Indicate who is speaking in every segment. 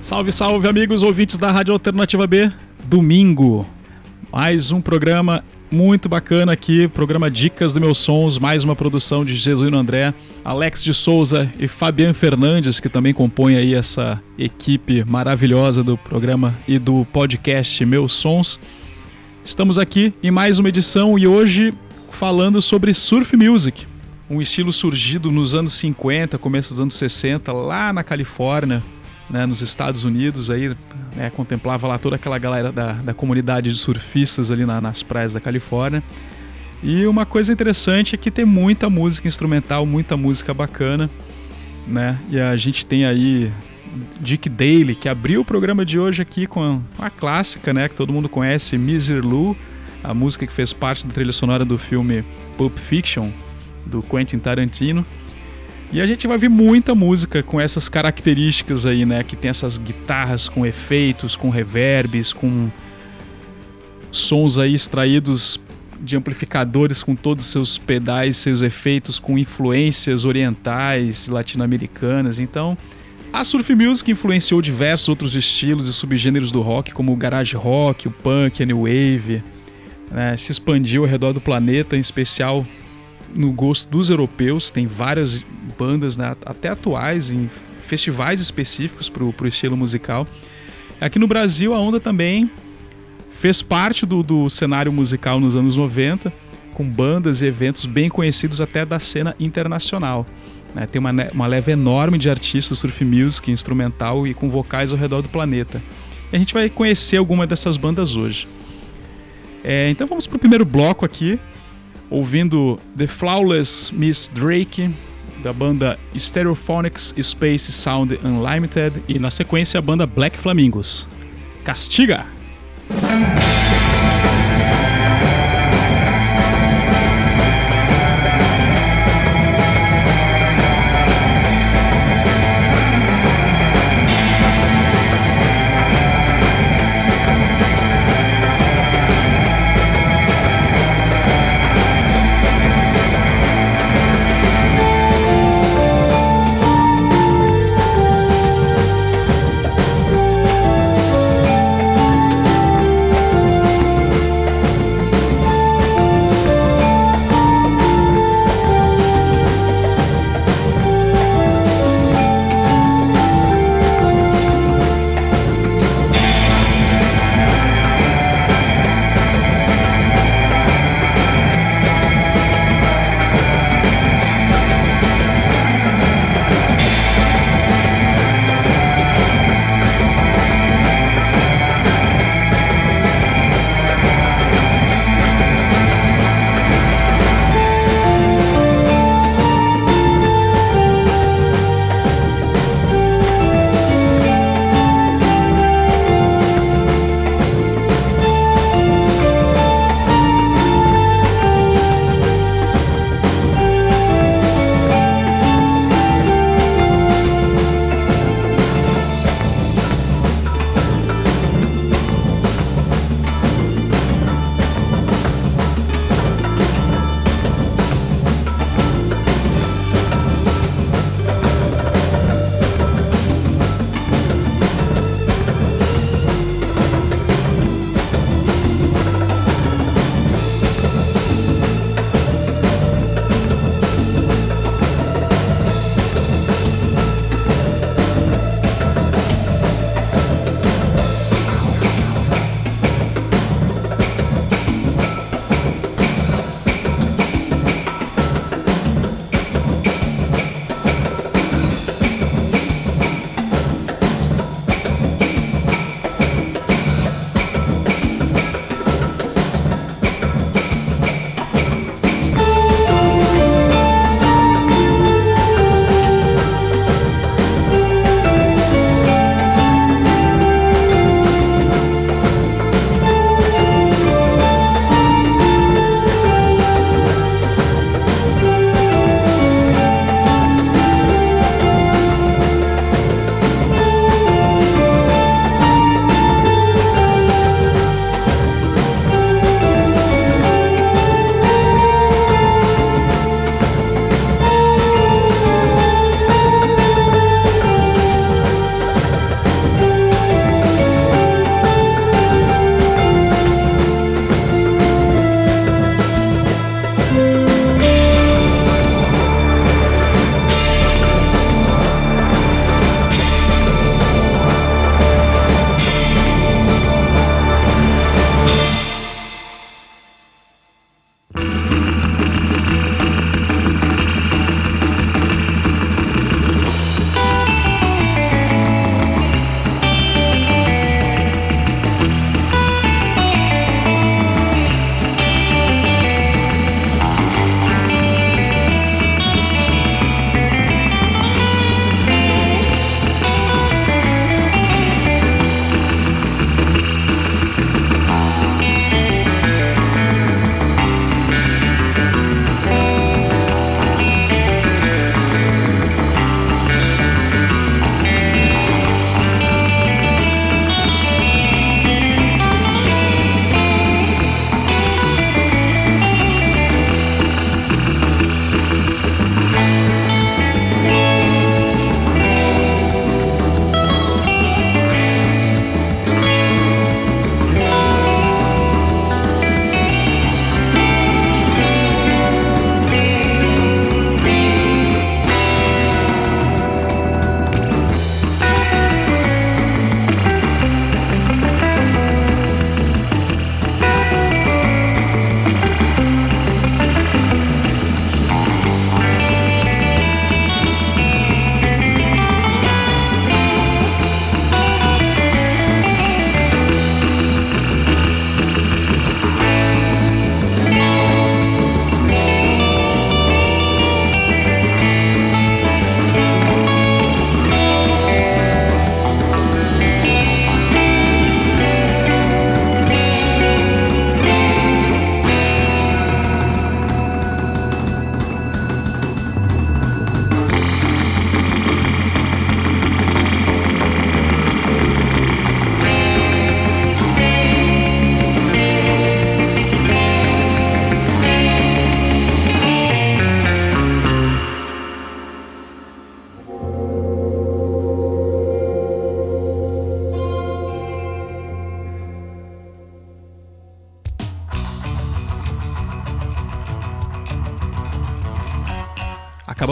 Speaker 1: Salve, salve, amigos ouvintes da Rádio Alternativa B. Domingo, mais um programa muito bacana aqui, programa Dicas do Meus Sons, mais uma produção de Jesuíno André, Alex de Souza e Fabiano Fernandes, que também compõem aí essa equipe maravilhosa do programa e do podcast Meus Sons. Estamos aqui em mais uma edição e hoje falando sobre surf music, um estilo surgido nos anos 50, começo dos anos 60, lá na Califórnia, né, nos Estados Unidos, aí né, contemplava lá toda aquela galera da, da comunidade de surfistas ali na, nas praias da Califórnia. E uma coisa interessante é que tem muita música instrumental, muita música bacana, né? E a gente tem aí Dick Daly, que abriu o programa de hoje aqui com a clássica, né, que todo mundo conhece, Miser Lou, a música que fez parte da trilha sonora do filme Pulp Fiction, do Quentin Tarantino. E a gente vai ver muita música com essas características aí, né? Que tem essas guitarras com efeitos, com reverbs, com sons aí extraídos de amplificadores com todos os seus pedais, seus efeitos, com influências orientais, latino-americanas. Então, a surf music influenciou diversos outros estilos e subgêneros do rock, como o garage rock, o punk, a new wave. Né? Se expandiu ao redor do planeta, em especial no gosto dos europeus. Tem várias bandas né, até atuais em festivais específicos para o estilo musical. Aqui no Brasil, a onda também fez parte do, do cenário musical nos anos 90, com bandas e eventos bem conhecidos até da cena internacional. Né? Tem uma, uma leva enorme de artistas surf music, instrumental e com vocais ao redor do planeta. E a gente vai conhecer alguma dessas bandas hoje. É, então vamos para o primeiro bloco aqui, ouvindo The Flawless Miss Drake, da banda Stereophonics Space Sound Unlimited, e na sequência a banda Black Flamingos. Castiga!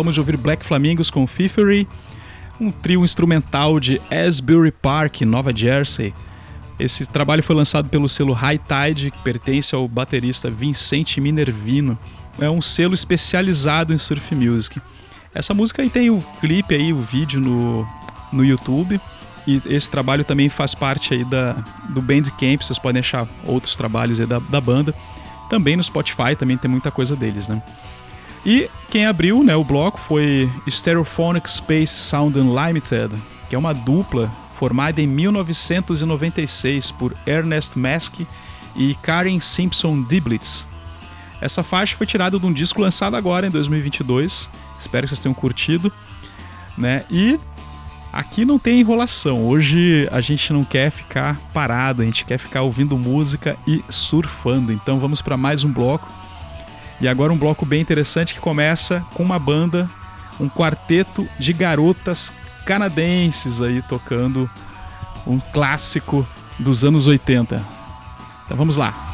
Speaker 1: Acabamos de ouvir Black Flamingos com Fifery, um trio instrumental de Asbury Park, Nova Jersey. Esse trabalho foi lançado pelo selo High Tide, que pertence ao baterista Vincente Minervino. É um selo especializado em surf music. Essa música aí tem o clipe aí, o vídeo no, no YouTube. E esse trabalho também faz parte aí da, do Bandcamp, vocês podem achar outros trabalhos aí da, da banda. Também no Spotify, também tem muita coisa deles, né? E quem abriu né, o bloco foi Stereophonic Space Sound Unlimited, que é uma dupla formada em 1996 por Ernest Mask e Karen Simpson Diblitz. Essa faixa foi tirada de um disco lançado agora em 2022. Espero que vocês tenham curtido, né? E aqui não tem enrolação. Hoje a gente não quer ficar parado, a gente quer ficar ouvindo música e surfando. Então vamos para mais um bloco. E agora um bloco bem interessante que começa com uma banda, um quarteto de garotas canadenses aí tocando um clássico dos anos 80. Então vamos lá.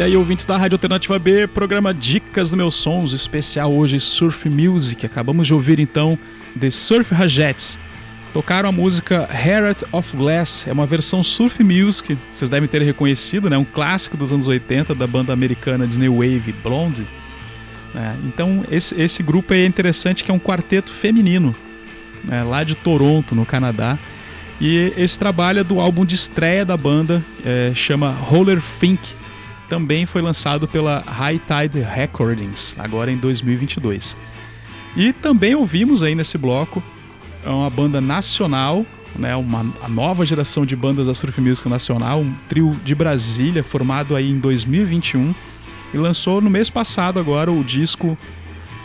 Speaker 1: E aí, ouvintes da Rádio Alternativa B, programa Dicas do Meus Sons, especial hoje Surf Music. Acabamos de ouvir então The Surf Rajettes. Tocaram a música Heart of Glass, é uma versão surf music, vocês devem ter reconhecido, né? Um clássico dos anos 80 da banda americana de New Wave Blonde. É, então, esse, esse grupo é interessante que é um quarteto feminino, né? lá de Toronto, no Canadá. E esse trabalho é do álbum de estreia da banda, é, chama Roller Think também foi lançado pela High Tide Recordings, agora em 2022. E também ouvimos aí nesse bloco uma banda nacional, né, uma a nova geração de bandas da Surf Music Nacional, um trio de Brasília formado aí em 2021 e lançou no mês passado agora o disco,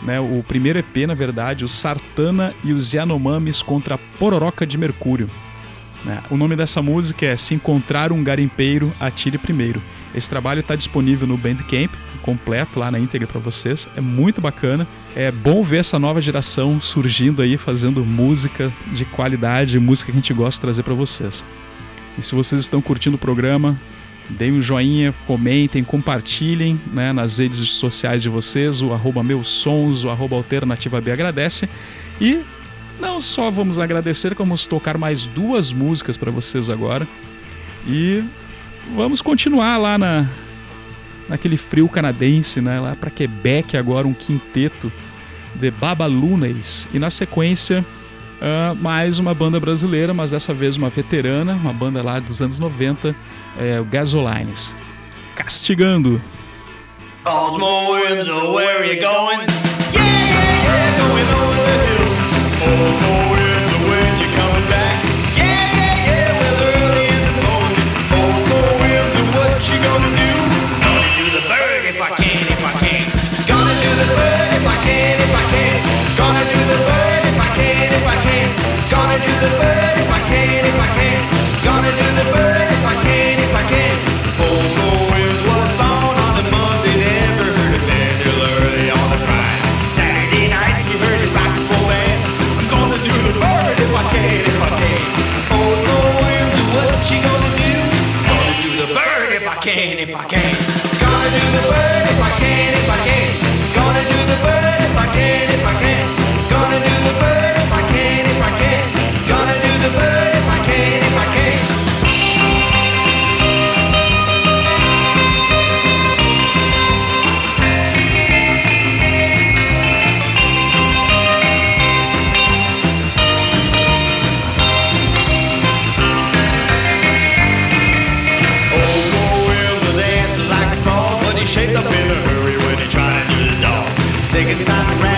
Speaker 1: né, o primeiro EP na verdade, o Sartana e os Yanomamis contra a Pororoca de Mercúrio. Né. O nome dessa música é Se Encontrar um Garimpeiro, Atire Primeiro. Esse trabalho está disponível no Bandcamp, completo lá na íntegra para vocês. É muito bacana. É bom ver essa nova geração surgindo aí, fazendo música de qualidade, música que a gente gosta de trazer para vocês. E se vocês estão curtindo o programa, deem um joinha, comentem, compartilhem né, nas redes sociais de vocês, o arroba meus sons, o arroba alternativa B agradece. E não só vamos agradecer, como vamos tocar mais duas músicas para vocês agora. E vamos continuar lá na naquele frio canadense, né? Lá para Quebec agora um quinteto de Babalunes e na sequência uh, mais uma banda brasileira, mas dessa vez uma veterana, uma banda lá dos anos 90, é, o Gasolines. Castigando. Old where are you going? Yeah, going over the hill. gonna
Speaker 2: do? Gonna do the bird if I can, if I can. Gonna do the bird if I can, if I can. Gonna do the bird if I can, if I can. Gonna do the bird if I can, if I can. Gonna do the bird. can if I can. Gonna do the bird if I can, if I can. Gonna do the bird if I can. shaped up in a hurry when he tried to do the dog. Second time around.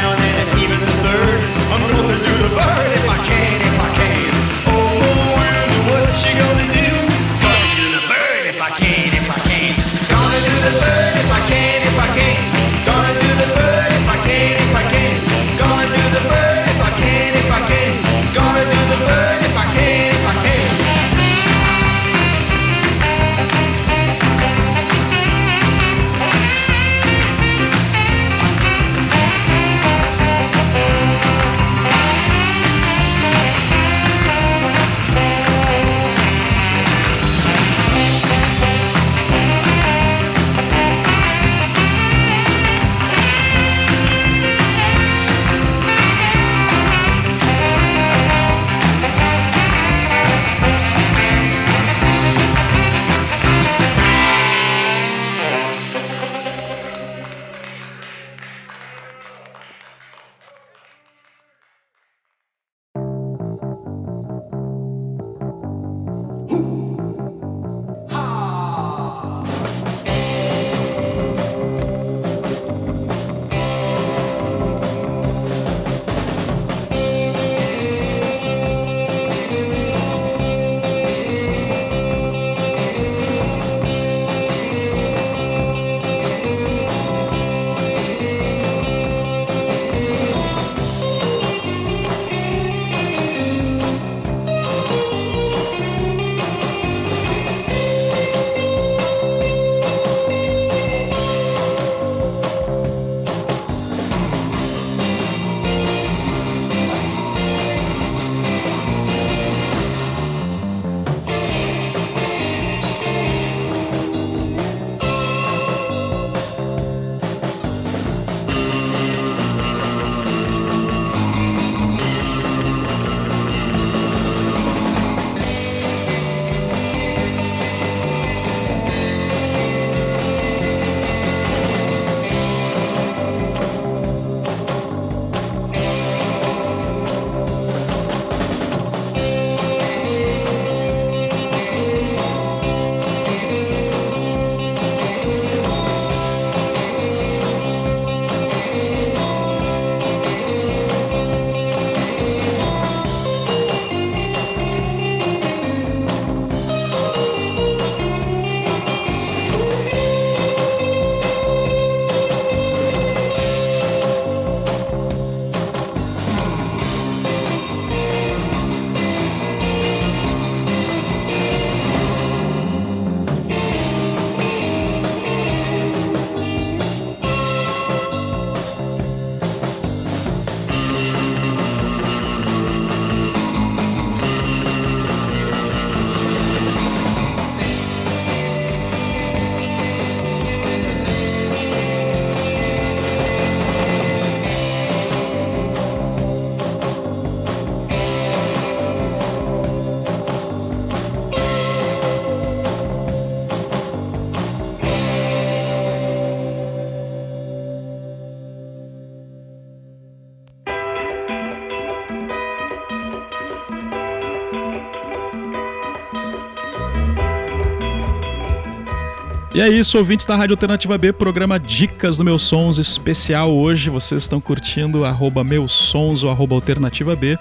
Speaker 1: E é isso, ouvintes da Rádio Alternativa B, programa Dicas do Meus Sons especial hoje. Vocês estão curtindo arroba meus sons ou arroba alternativa B.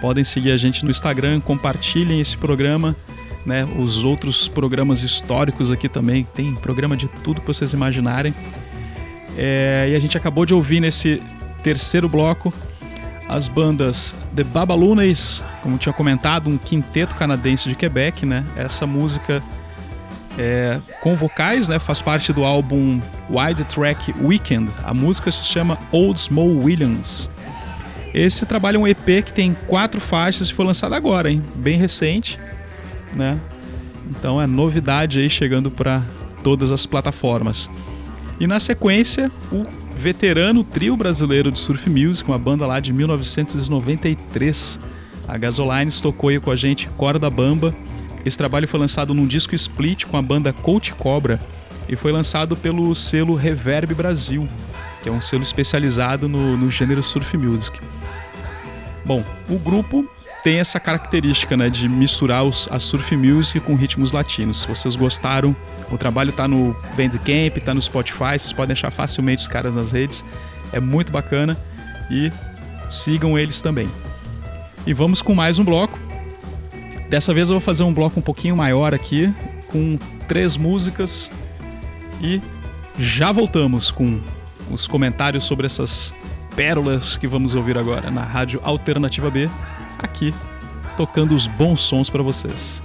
Speaker 1: Podem seguir a gente no Instagram, compartilhem esse programa, né? Os outros programas históricos aqui também, tem programa de tudo que vocês imaginarem. É, e a gente acabou de ouvir nesse terceiro bloco as bandas The Babalunes, como tinha comentado, um quinteto canadense de Quebec, né? Essa música é, com vocais, né? Faz parte do álbum Wide Track Weekend. A música se chama Old Small Williams. Esse trabalho é um EP que tem quatro faixas e foi lançado agora, hein? Bem recente, né? Então é novidade aí chegando para todas as plataformas. E na sequência, o veterano trio brasileiro de surf music, uma banda lá de 1993. A Gasolines tocou aí com a gente Corda Bamba esse trabalho foi lançado num disco split com a banda Coach Cobra e foi lançado pelo selo Reverb Brasil, que é um selo especializado no, no gênero surf music. Bom, o grupo tem essa característica né, de misturar os, a surf music com ritmos latinos. Se vocês gostaram, o trabalho está no Bandcamp, está no Spotify, vocês podem achar facilmente os caras nas redes. É muito bacana e sigam eles também. E vamos com mais um bloco. Dessa vez eu vou fazer um bloco um pouquinho maior aqui, com três músicas e já voltamos com os comentários sobre essas pérolas que vamos ouvir agora na Rádio Alternativa B, aqui tocando os bons sons para vocês.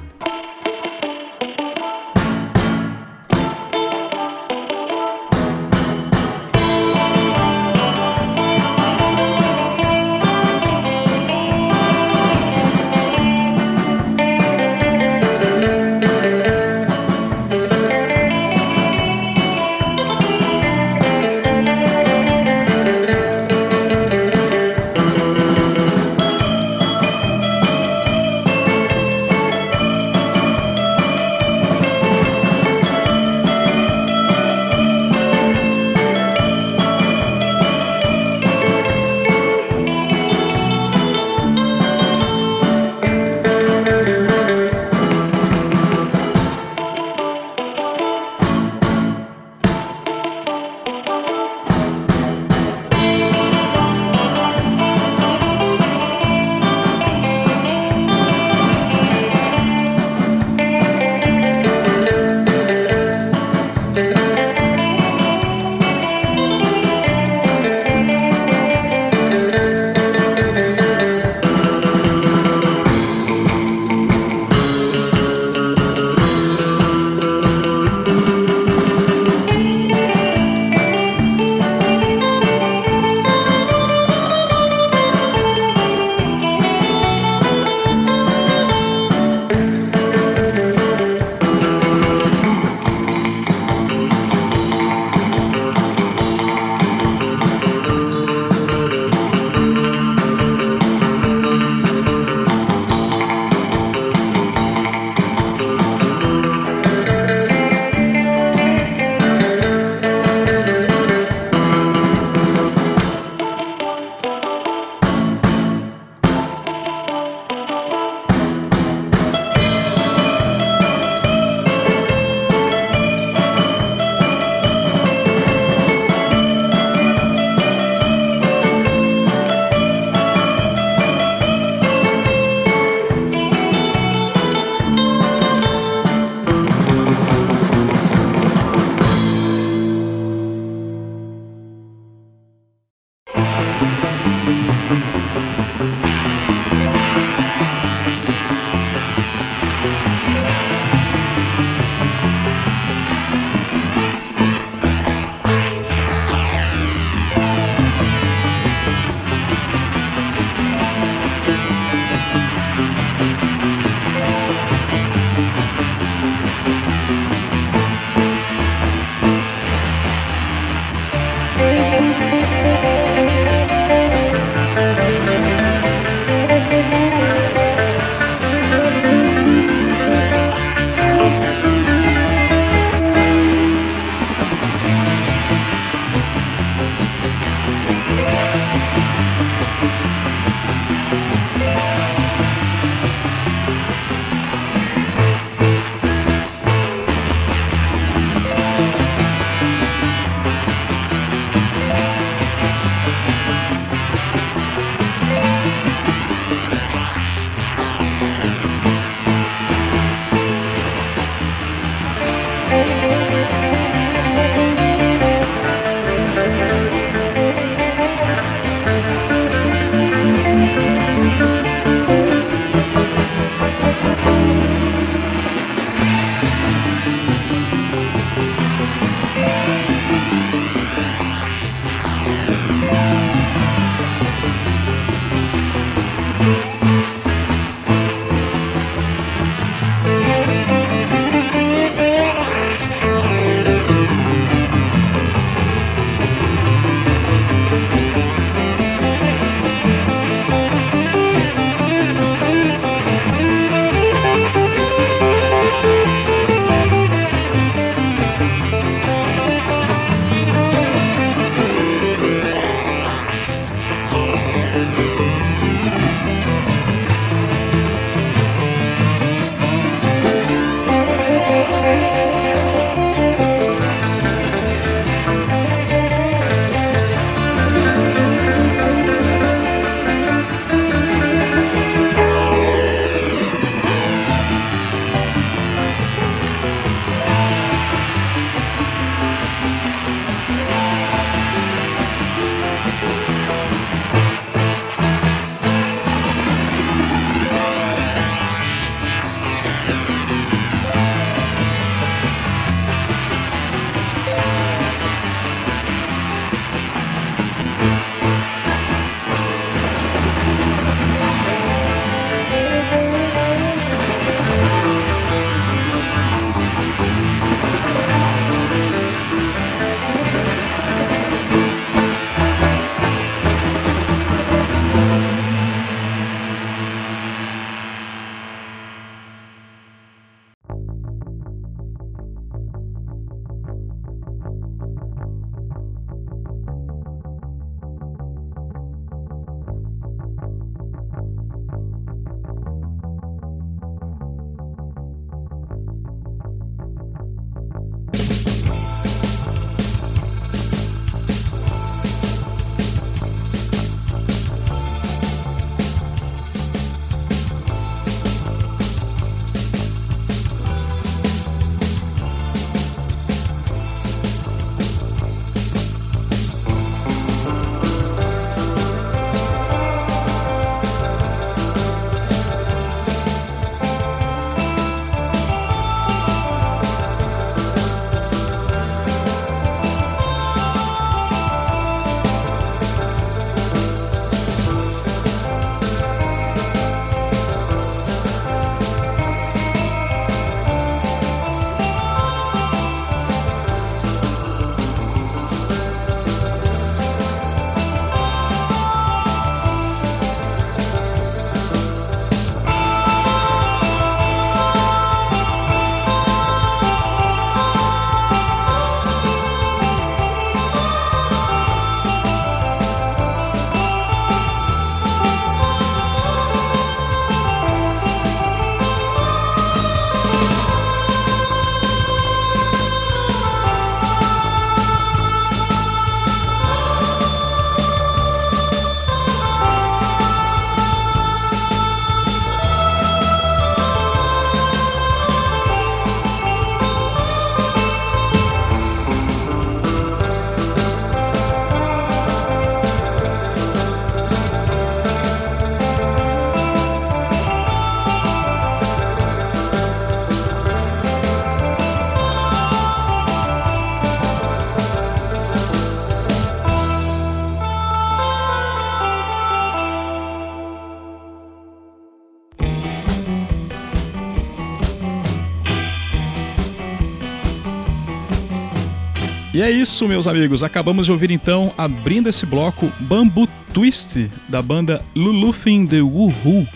Speaker 1: E é isso, meus amigos. Acabamos de ouvir então, abrindo esse bloco, Bamboo Twist, da banda Lulufin The Woohoo.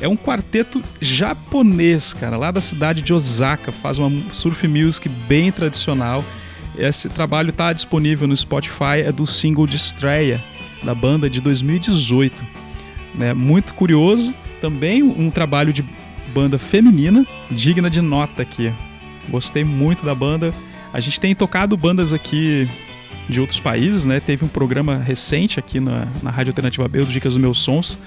Speaker 1: É um quarteto japonês, cara, lá da cidade de Osaka. Faz uma surf music bem tradicional. Esse trabalho está disponível no Spotify, é do single de estreia da banda de 2018. Né? Muito curioso. Também um trabalho de banda feminina, digna de nota aqui. Gostei muito da banda a gente tem tocado bandas aqui de outros países, né? Teve um programa recente aqui na, na Rádio Alternativa B, do Dicas dos Meus Sons,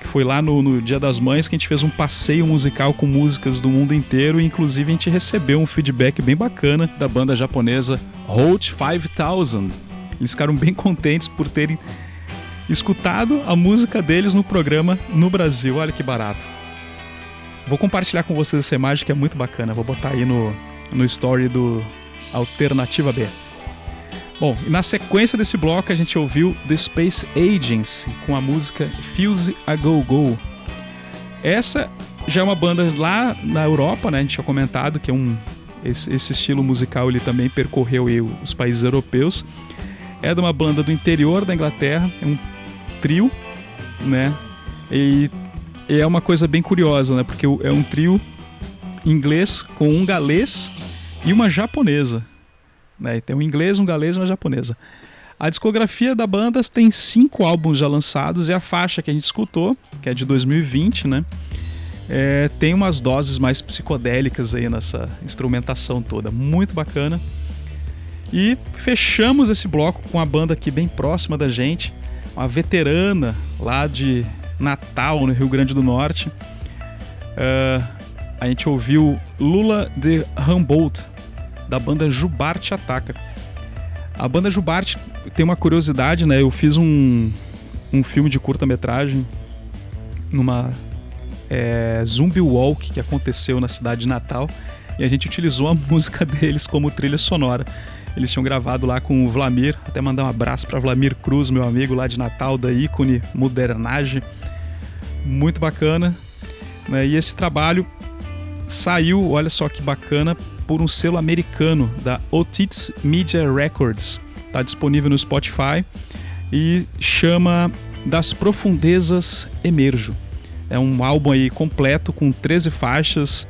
Speaker 1: que foi lá no, no, Dia das Mães que a gente fez um passeio musical com músicas do mundo inteiro e inclusive a gente recebeu um feedback bem bacana da banda japonesa Hot 5000. Eles ficaram bem contentes por terem escutado a música deles no programa no Brasil. Olha que barato. Vou compartilhar com vocês essa imagem que é muito bacana. Vou botar aí no, no story do, Alternativa B. Bom, na sequência desse bloco a gente ouviu The Space Agency com a música Fuse a Go Go. Essa já é uma banda lá na Europa, né? A gente tinha comentado que é um esse, esse estilo musical ele também percorreu aí, os países europeus. É de uma banda do interior da Inglaterra, é um trio, né? E, e é uma coisa bem curiosa, né? Porque é um trio inglês com um galês e uma japonesa. Né? Tem um inglês, um galês e uma japonesa. A discografia da banda tem cinco álbuns já lançados e a faixa que a gente escutou, que é de 2020, né? É, tem umas doses mais psicodélicas aí nessa instrumentação toda, muito bacana. E fechamos esse bloco com a banda aqui bem próxima da gente, uma veterana lá de Natal, no Rio Grande do Norte. Uh, a gente ouviu Lula de Humboldt, da banda Jubarte Ataca. A banda Jubarte tem uma curiosidade, né? Eu fiz um, um filme de curta-metragem numa é, Zumbi Walk que aconteceu na cidade de Natal e a gente utilizou a música deles como trilha sonora. Eles tinham gravado lá com o Vlamir, até mandar um abraço para Vlamir Cruz, meu amigo lá de Natal, da ícone Modernage. Muito bacana. Né? E esse trabalho saiu, olha só que bacana, por um selo americano da Otis Media Records. Está disponível no Spotify e chama Das Profundezas Emerjo. É um álbum aí completo com 13 faixas.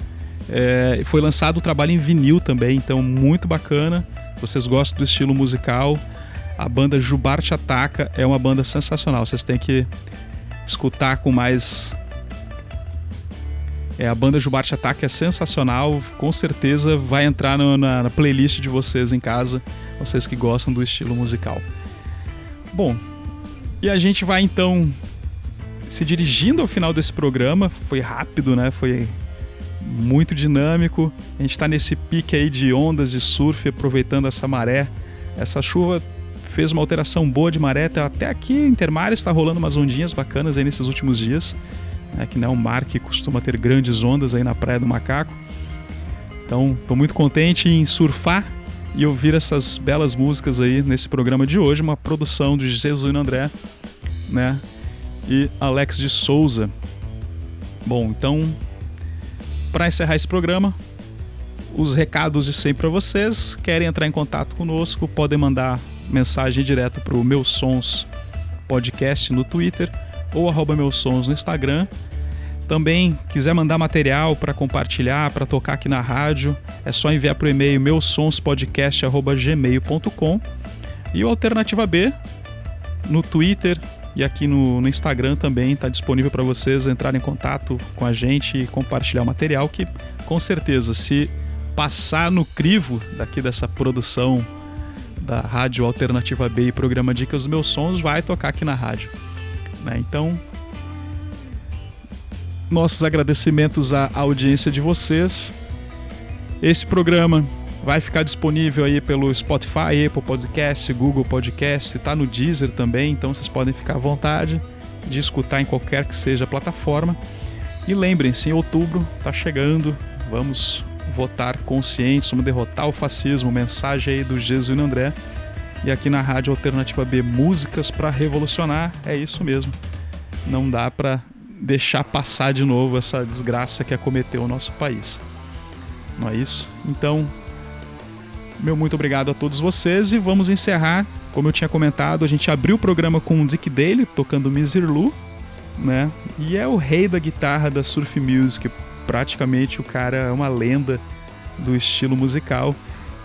Speaker 1: É, foi lançado o trabalho em vinil também, então muito bacana. Vocês gostam do estilo musical, a banda Jubarte Ataca é uma banda sensacional. Vocês têm que escutar com mais é, a banda Jubarte Ataque é sensacional, com certeza vai entrar no, na, na, playlist de vocês em casa, vocês que gostam do estilo musical. Bom, e a gente vai então se dirigindo ao final desse programa, foi rápido, né? Foi muito dinâmico. A gente está nesse pique aí de ondas de surf, aproveitando essa maré. Essa chuva fez uma alteração boa de maré, até aqui em Intermares está rolando umas ondinhas bacanas aí nesses últimos dias né, que não é um mar que costuma ter grandes ondas aí na Praia do Macaco. Então, estou muito contente em surfar e ouvir essas belas músicas aí nesse programa de hoje, uma produção de Jesus André, né, e Alex de Souza. Bom, então, para encerrar esse programa, os recados de sempre para vocês. Querem entrar em contato conosco, podem mandar mensagem direto para o Meus Sons Podcast no Twitter ou arroba meus sons no Instagram. Também quiser mandar material para compartilhar, para tocar aqui na rádio, é só enviar para o e-mail meusonspodcast.gmail.com e o Alternativa B no Twitter e aqui no, no Instagram também está disponível para vocês entrarem em contato com a gente e compartilhar o material que com certeza se passar no crivo daqui dessa produção da Rádio Alternativa B e programa Dicas dos Meus Sons vai tocar aqui na rádio. Né? Então, nossos agradecimentos à audiência de vocês. Esse programa vai ficar disponível aí pelo Spotify, Apple Podcast, Google Podcast, está no Deezer também, então vocês podem ficar à vontade de escutar em qualquer que seja a plataforma. E lembrem-se, em outubro está chegando, vamos votar conscientes, vamos derrotar o fascismo, mensagem aí do Jesuíno André. E aqui na Rádio Alternativa B, músicas para revolucionar, é isso mesmo. Não dá para deixar passar de novo essa desgraça que acometeu o nosso país. Não é isso? Então, meu muito obrigado a todos vocês e vamos encerrar. Como eu tinha comentado, a gente abriu o programa com o Dick Daly tocando Miserlou, né? E é o rei da guitarra da surf music, praticamente o cara é uma lenda do estilo musical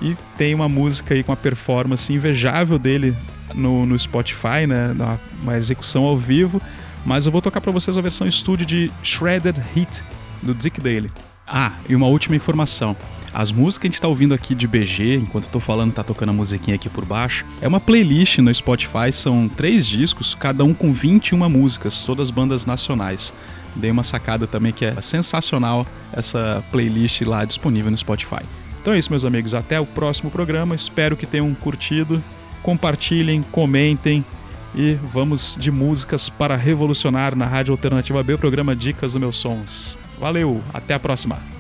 Speaker 1: e tem uma música aí com uma performance invejável dele no, no Spotify, né? Uma execução ao vivo. Mas eu vou tocar para vocês a versão estúdio de Shredded Heat do Dick Daly. Ah, e uma última informação. As músicas que a gente está ouvindo aqui de BG, enquanto eu tô falando, tá tocando a musiquinha aqui por baixo, é uma playlist no Spotify, são três discos, cada um com 21 músicas, todas bandas nacionais. Dei uma sacada também que é sensacional essa playlist lá disponível no Spotify. Então é isso, meus amigos. Até o próximo programa. Espero que tenham curtido. Compartilhem, comentem e vamos de músicas para revolucionar na Rádio Alternativa B, o programa Dicas dos Meus Sons. Valeu, até a próxima.